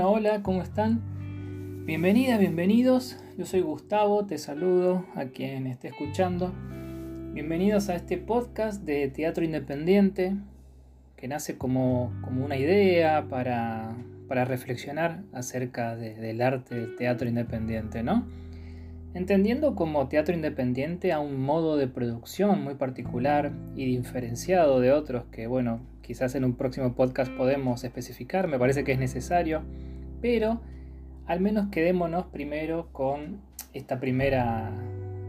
Hola, ¿cómo están? Bienvenidas, bienvenidos. Yo soy Gustavo, te saludo a quien esté escuchando. Bienvenidos a este podcast de teatro independiente que nace como, como una idea para, para reflexionar acerca del arte del teatro independiente, ¿no? Entendiendo como teatro independiente a un modo de producción muy particular y diferenciado de otros que, bueno, quizás en un próximo podcast podemos especificar, me parece que es necesario, pero al menos quedémonos primero con esta primera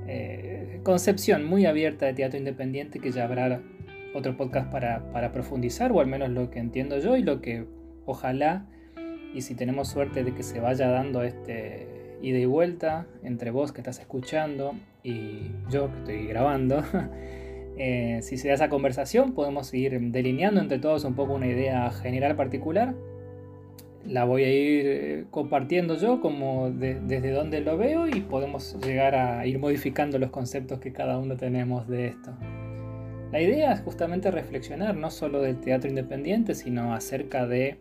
eh, concepción muy abierta de teatro independiente que ya habrá otro podcast para, para, profundizar, o al menos lo que entiendo yo y lo que ojalá, y si tenemos suerte de que se vaya dando este y vuelta entre vos que estás escuchando y yo que estoy grabando, eh, si se da esa conversación podemos ir delineando entre todos un poco una idea general particular la voy a ir eh, compartiendo yo como desde donde lo veo y podemos llegar a ir modificando los conceptos que cada uno tenemos de esto. La idea es justamente reflexionar no solo del teatro independiente, sino acerca de,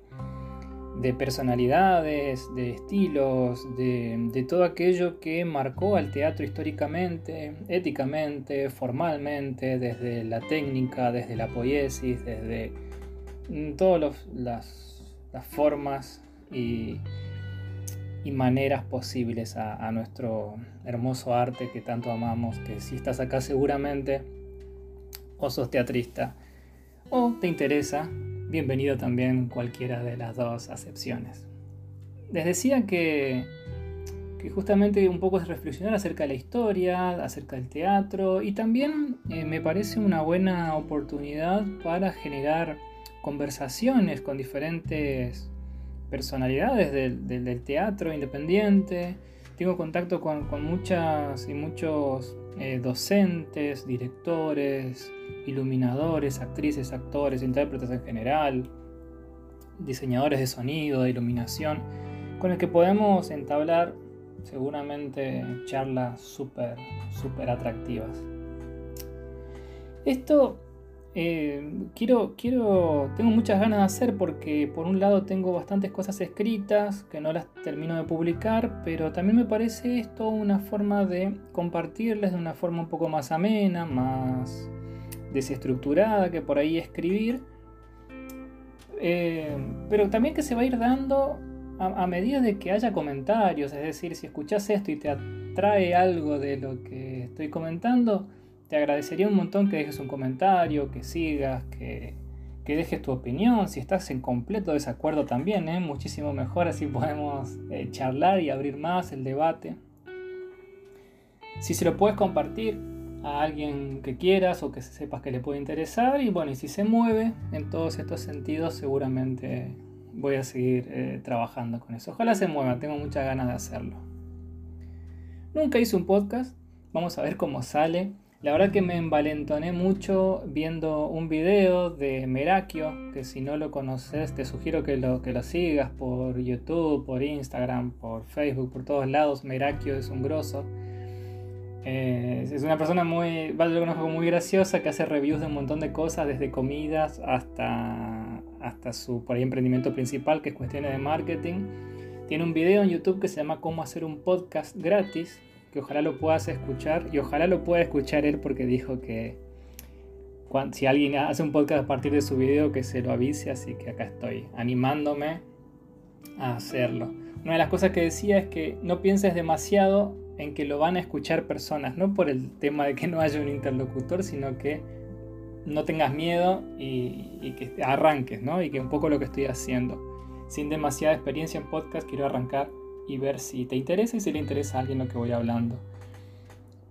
de personalidades, de estilos, de, de, todo aquello que marcó al teatro históricamente, éticamente, formalmente, desde la técnica, desde la poiesis, desde mm, todas las las formas y, maneras posibles a, nuestro hermoso arte que tanto amamos, que si estás acá seguramente o sos teatrista o te interesa, bienvenido también cualquiera de las dos acepciones. Les decía que, que justamente un poco es reflexionar acerca de la historia, acerca del teatro y también eh, me parece una buena oportunidad para generar conversaciones con diferentes personalidades del, teatro independiente. Tengo contacto con, muchas y muchos eh, docentes, directores, iluminadores, actrices, actores, intérpretes en general, diseñadores de sonido, de iluminación, con el que podemos entablar seguramente charlas súper, súper atractivas. Esto eh, quiero, quiero, tengo muchas ganas de hacer porque por un lado tengo bastantes cosas escritas que no las termino de publicar, pero también me parece esto una forma de compartirles de una forma un poco más amena, más desestructurada que por ahí escribir, eh, pero también que se va a ir dando a, a medida de que haya comentarios, es decir, si escuchas esto y te atrae algo de lo que estoy comentando, te agradecería un montón que dejes un comentario, que sigas, que, dejes tu opinión. Si estás en completo desacuerdo también, ¿eh? muchísimo mejor, así podemos eh, charlar y abrir más el debate. Si se lo puedes compartir a alguien que quieras o que sepas que le puede interesar, y bueno, y si se mueve en todos estos sentidos, seguramente voy a seguir eh, trabajando con eso. Ojalá se mueva, tengo muchas ganas de hacerlo. Nunca hice un podcast, vamos a ver cómo sale. La verdad que me envalentoné mucho viendo un video de Merakio, que si no lo conoces te sugiero que lo, que lo sigas por YouTube, por Instagram, por Facebook, por todos lados. Merakio es un grosso. Eh, es una persona muy, yo lo conozco muy graciosa que hace reviews de un montón de cosas, desde comidas hasta, hasta su emprendimiento principal, que es cuestiones de marketing. Tiene un video en YouTube que se llama Cómo hacer un podcast gratis, ojalá lo puedas escuchar y ojalá lo pueda escuchar él porque dijo que si alguien hace un podcast a partir de su video que se lo avise, así que acá estoy animándome a hacerlo. Una de las cosas que decía es que no pienses demasiado en que lo van a escuchar personas, no por el tema de que no haya un interlocutor, sino que no tengas miedo y, y que arranques, ¿no? Y que un poco lo que estoy haciendo. Sin demasiada experiencia en podcast, quiero arrancar y ver si te interesa y si le interesa a alguien lo que voy hablando.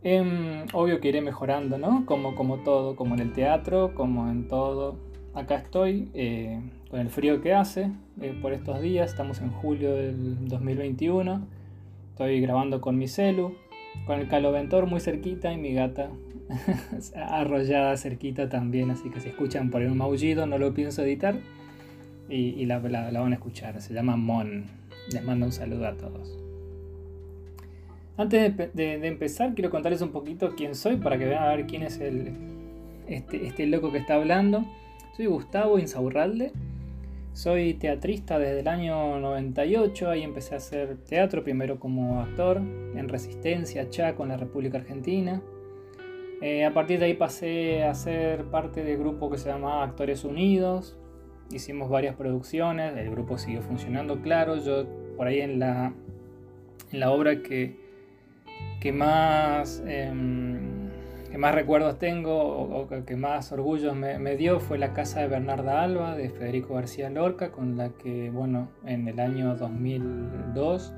Em, obvio que iré mejorando, ¿no? Como, como todo, como en el teatro, como en todo. Acá estoy eh, con el frío que hace eh, por estos días, estamos en julio del 2021. Estoy grabando con mi celu, con el caloventor muy cerquita y mi gata arrollada cerquita también, así que si escuchan por un maullido no lo pienso editar y, la van a escuchar, se llama Mon. Les mando un saludo a todos. Antes de, empezar, quiero contarles un poquito quién soy para que vean a ver quién es el, este, este loco que está hablando. Soy Gustavo Insaurralde. Soy teatrista desde el año 98, ahí empecé a hacer teatro, primero como actor en Resistencia, Chaco, en la República Argentina. Eh, a partir de ahí pasé a ser parte del grupo que se llama Actores Unidos. Hicimos varias producciones, el grupo siguió funcionando, claro. Yo por ahí en la, en la obra que, que más... Em, que más recuerdos tengo o, que más orgullo me, dio fue la casa de Bernarda Alba de Federico García Lorca, con la que, bueno, en el año 2002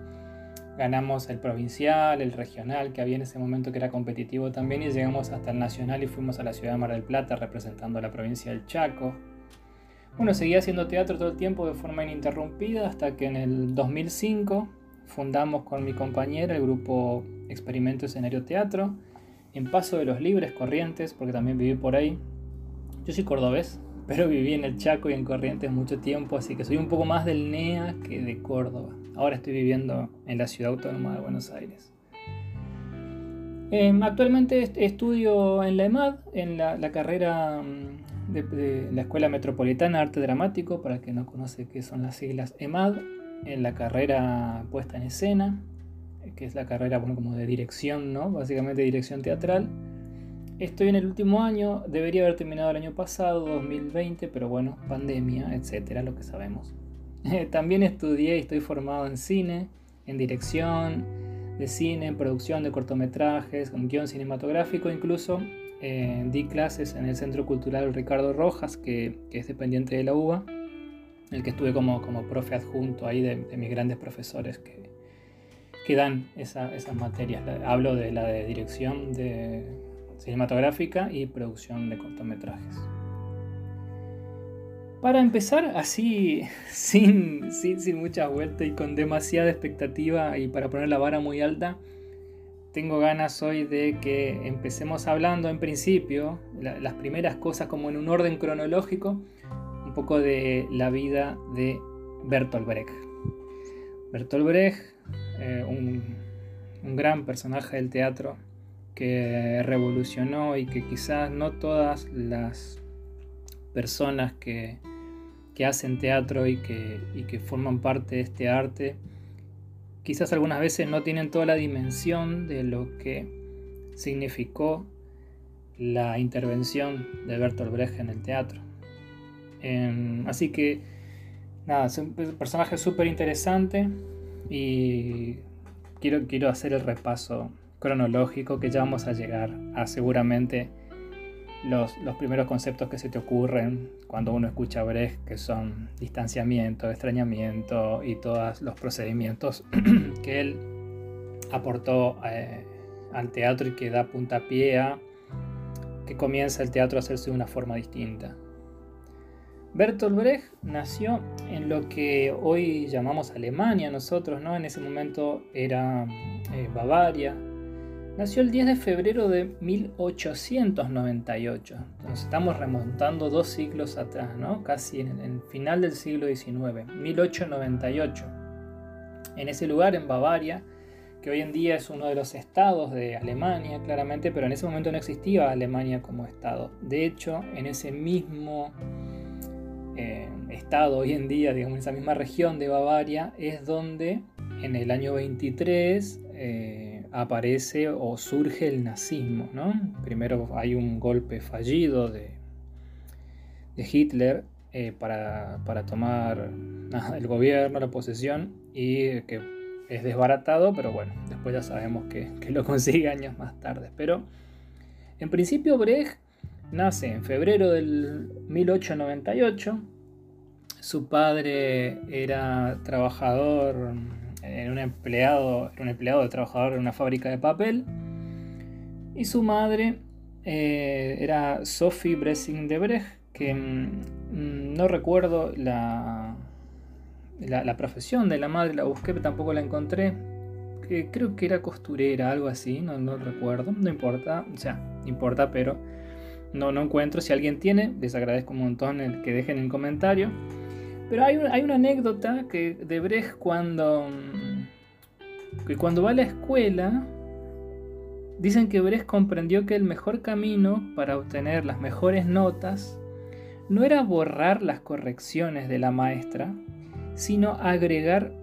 ganamos el provincial, el regional, que había en ese momento que era competitivo también, y llegamos hasta el nacional y fuimos a la ciudad de Mar del Plata representando a la provincia del Chaco. Bueno, seguía haciendo teatro todo el tiempo de forma ininterrumpida hasta que en el 2005 fundamos con mi compañera el grupo Experimento Escenario Teatro en Paso de los Libres, Corrientes, porque también viví por ahí. Yo soy cordobés, pero viví en el Chaco y en Corrientes mucho tiempo, así que soy un poco más del NEA que de Córdoba. Ahora estoy viviendo en la ciudad autónoma de Buenos Aires. Em, actualmente estudio en la EMAD, en la, carrera de, la Escuela Metropolitana de Arte Dramático, para que no conoce qué son las siglas EMAD, en la carrera puesta en escena que es la carrera bueno, como de dirección, ¿no? Básicamente dirección teatral. Estoy en el último año, debería haber terminado el año pasado, 2020, pero bueno, pandemia, etcétera, lo que sabemos. También estudié y estoy formado en cine, en dirección de cine, en producción de cortometrajes, con guion cinematográfico, incluso eh, di clases en el Centro Cultural Ricardo Rojas, que, es dependiente de la UBA, el que estuve como, como profe adjunto ahí de, de mis grandes profesores que, que dan esas materias. Hablo de la de dirección de cinematográfica y producción de cortometrajes. Para empezar, así, sin, sin, sin mucha vuelta y con demasiada expectativa y para poner la vara muy alta, tengo ganas hoy de que empecemos hablando en principio, las primeras cosas como en un orden cronológico, un poco de la vida de Bertolt Brecht. Bertolt Brecht eh, un, gran personaje del teatro que revolucionó y que quizás no todas las personas que, hacen teatro y que, y que, forman parte de este arte, quizás algunas veces no tienen toda la dimensión de lo que significó la intervención de Bertolt Brecht en el teatro. así que, nada, es un personaje súper interesante y quiero, quiero hacer el repaso cronológico que ya vamos a llegar a seguramente los, primeros conceptos que se te ocurren cuando uno escucha Brecht, que son distanciamiento, extrañamiento y todos los procedimientos que él aportó eh, al teatro y que da puntapié a que comienza el teatro a hacerse de una forma distinta. Bertolt Brecht nació en lo que hoy llamamos Alemania nosotros, ¿no? En ese momento era eh, Bavaria. Nació el 10 de febrero de 1898. Entonces estamos remontando dos siglos atrás, ¿no? Casi en el final del siglo XIX, 1898. En ese lugar, en Bavaria, que hoy en día es uno de los estados de Alemania, claramente, pero en ese momento no existía Alemania como estado. De hecho, en ese mismo eh, estado hoy en día, digamos, en esa misma región de Bavaria, es donde en el año 23 eh, aparece o surge el nazismo. ¿no? Primero hay un golpe fallido de, de Hitler eh, para, tomar el gobierno, la posesión, y que es desbaratado, pero bueno, después ya sabemos que, que lo consigue años más tarde. Pero en principio Brecht Nace en febrero del 1898. Su padre era trabajador, era un empleado, era un empleado de trabajador en una fábrica de papel. Y su madre eh, era Sophie Bressing de Brecht, que mm, no recuerdo la, la, profesión de la madre, la busqué, pero tampoco la encontré. creo que era costurera, algo así, no, no recuerdo, no importa, o sea, importa, pero no, no encuentro. Si alguien tiene, les agradezco un montón el que dejen en comentario. Pero hay, hay una anécdota que de Brecht cuando, que cuando va a la escuela, dicen que Brecht comprendió que el mejor camino para obtener las mejores notas no era borrar las correcciones de la maestra, sino agregar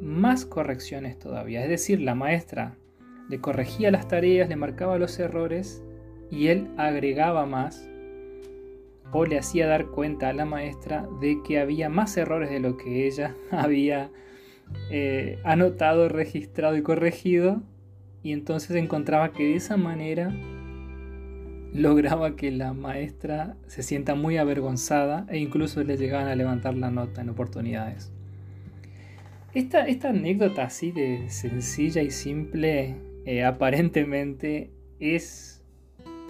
más correcciones todavía. Es decir, la maestra le corregía las tareas, le marcaba los errores y él agregaba más o le hacía dar cuenta a la maestra de que había más errores de lo que ella había eh, anotado, registrado y corregido y entonces encontraba que de esa manera lograba que la maestra se sienta muy avergonzada e incluso le llegaban a levantar la nota en oportunidades. Esta, anécdota así de sencilla y simple eh, aparentemente es,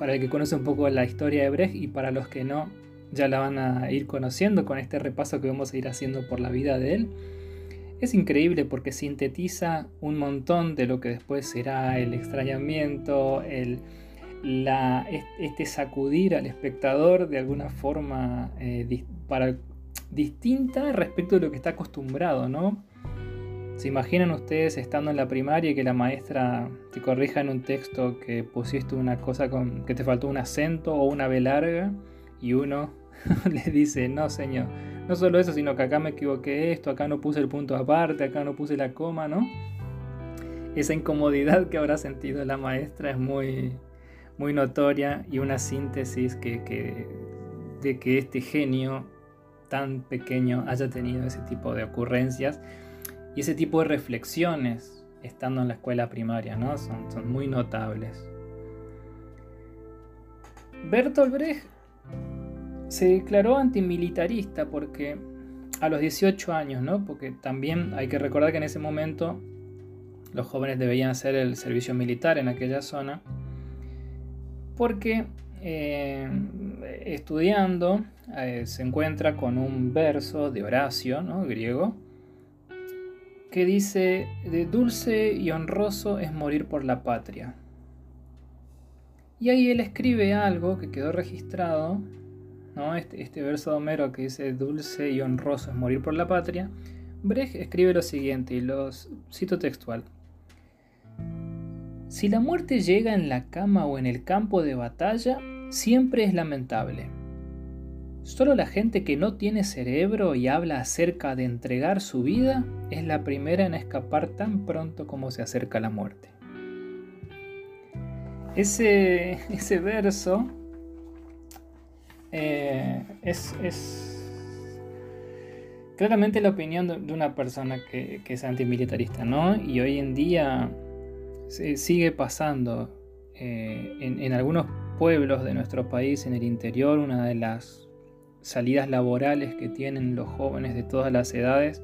para el que conoce un poco la historia de Brecht y para los que no, ya la van a ir conociendo con este repaso que vamos a ir haciendo por la vida de él. Es increíble porque sintetiza un montón de lo que después será el extrañamiento, el, este sacudir al espectador de alguna forma eh, para, distinta respecto de lo que está acostumbrado, ¿no? ¿Se imaginan ustedes estando en la primaria y que la maestra te corrija en un texto que pusiste una cosa con que te faltó un acento o una B larga y uno le dice, no señor, no solo eso, sino que acá me equivoqué esto, acá no puse el punto aparte, acá no puse la coma, ¿no? Esa incomodidad que habrá sentido la maestra es muy, muy notoria y una síntesis que, de que este genio tan pequeño haya tenido ese tipo de ocurrencias y ese tipo de reflexiones estando en la escuela primaria, ¿no? Son, muy notables. Bertolt Brecht se declaró antimilitarista porque a los 18 años, ¿no? Porque también hay que recordar que en ese momento los jóvenes debían hacer el servicio militar en aquella zona porque eh, estudiando eh, se encuentra con un verso de Horacio, ¿no? griego, que dice, de dulce y honroso es morir por la patria. Y ahí él escribe algo que quedó registrado, ¿no? este, este verso de Homero que dice, dulce y honroso es morir por la patria. Brecht escribe lo siguiente, y lo cito textual. Si la muerte llega en la cama o en el campo de batalla, siempre es lamentable. Solo la gente que no tiene cerebro y habla acerca de entregar su vida es la primera en escapar tan pronto como se acerca la muerte. Ese, ese verso eh, es, claramente la opinión de, una persona que, que es antimilitarista, ¿no? Y hoy en día sigue pasando eh, en, algunos pueblos de nuestro país, en el interior, una de las salidas laborales que tienen los jóvenes de todas las edades,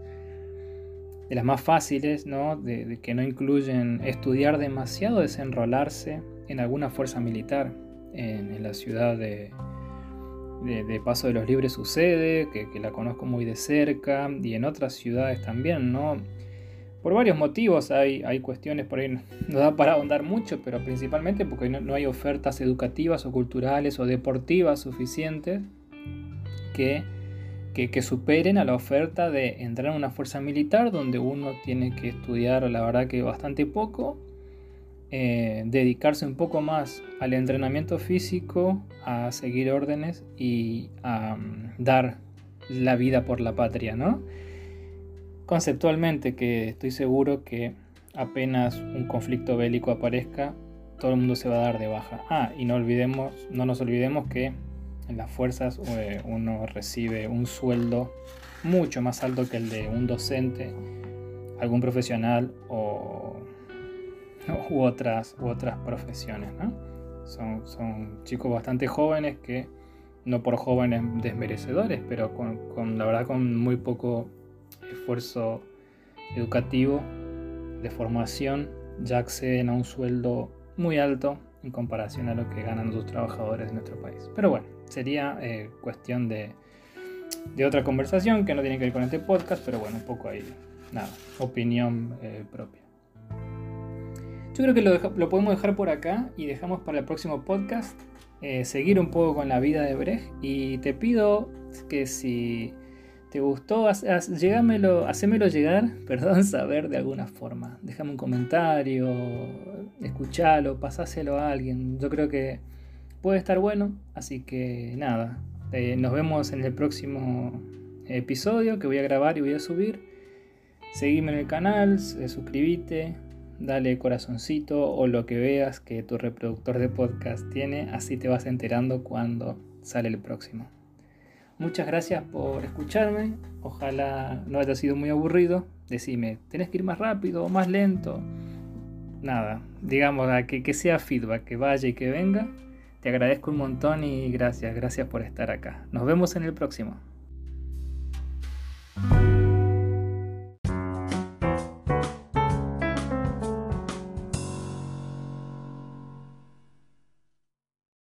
de las más fáciles, ¿no? De, que no incluyen estudiar demasiado, desenrolarse en alguna fuerza militar. En, la ciudad de, Paso de los Libres sucede, que, la conozco muy de cerca, y en otras ciudades también, ¿no? Por varios motivos hay, hay cuestiones por ahí, no da para ahondar mucho, pero principalmente porque no, hay ofertas educativas o culturales o deportivas suficientes que, superen a la oferta de entrar en una fuerza militar donde uno tiene que estudiar, la verdad que bastante poco, eh, dedicarse un poco más al entrenamiento físico, a seguir órdenes y a mm, dar la vida por la patria, ¿no? conceptualmente que estoy seguro que apenas un conflicto bélico aparezca, todo el mundo se va a dar de baja. Ah, y no olvidemos, no nos olvidemos que en las fuerzas eh, uno recibe un sueldo mucho más alto que el de un docente, algún profesional o u otras, u otras profesiones. Son, son, chicos bastante jóvenes que, no por jóvenes desmerecedores, pero con, con la verdad con muy poco esfuerzo educativo, de formación, ya acceden a un sueldo muy alto en comparación a lo que ganan los trabajadores de nuestro país. Pero bueno, sería eh, cuestión de, de, otra conversación que no tiene que ver con este podcast, pero bueno, un poco ahí, nada, opinión eh, propia. Yo creo que lo, podemos dejar por acá y dejamos para el próximo podcast eh, seguir un poco con la vida de Brecht y te pido que si ¿Te gustó? Llegámelo, hacémelo llegar, perdón, saber de alguna forma. Déjame un comentario, escuchalo, pasáselo a alguien. Yo creo que puede estar bueno, así que nada. Eh, nos vemos en el próximo episodio que voy a grabar y voy a subir. Seguime en el canal, suscríbete, dale corazoncito o lo que veas que tu reproductor de podcast tiene, así te vas enterando cuando sale el próximo. Muchas gracias por escucharme, ojalá no haya sido muy aburrido. Decime, ¿tenés que ir más rápido o más lento? Nada, digamos que, que sea feedback, que vaya y que venga. Te agradezco un montón y gracias, gracias por estar acá. Nos vemos en el próximo.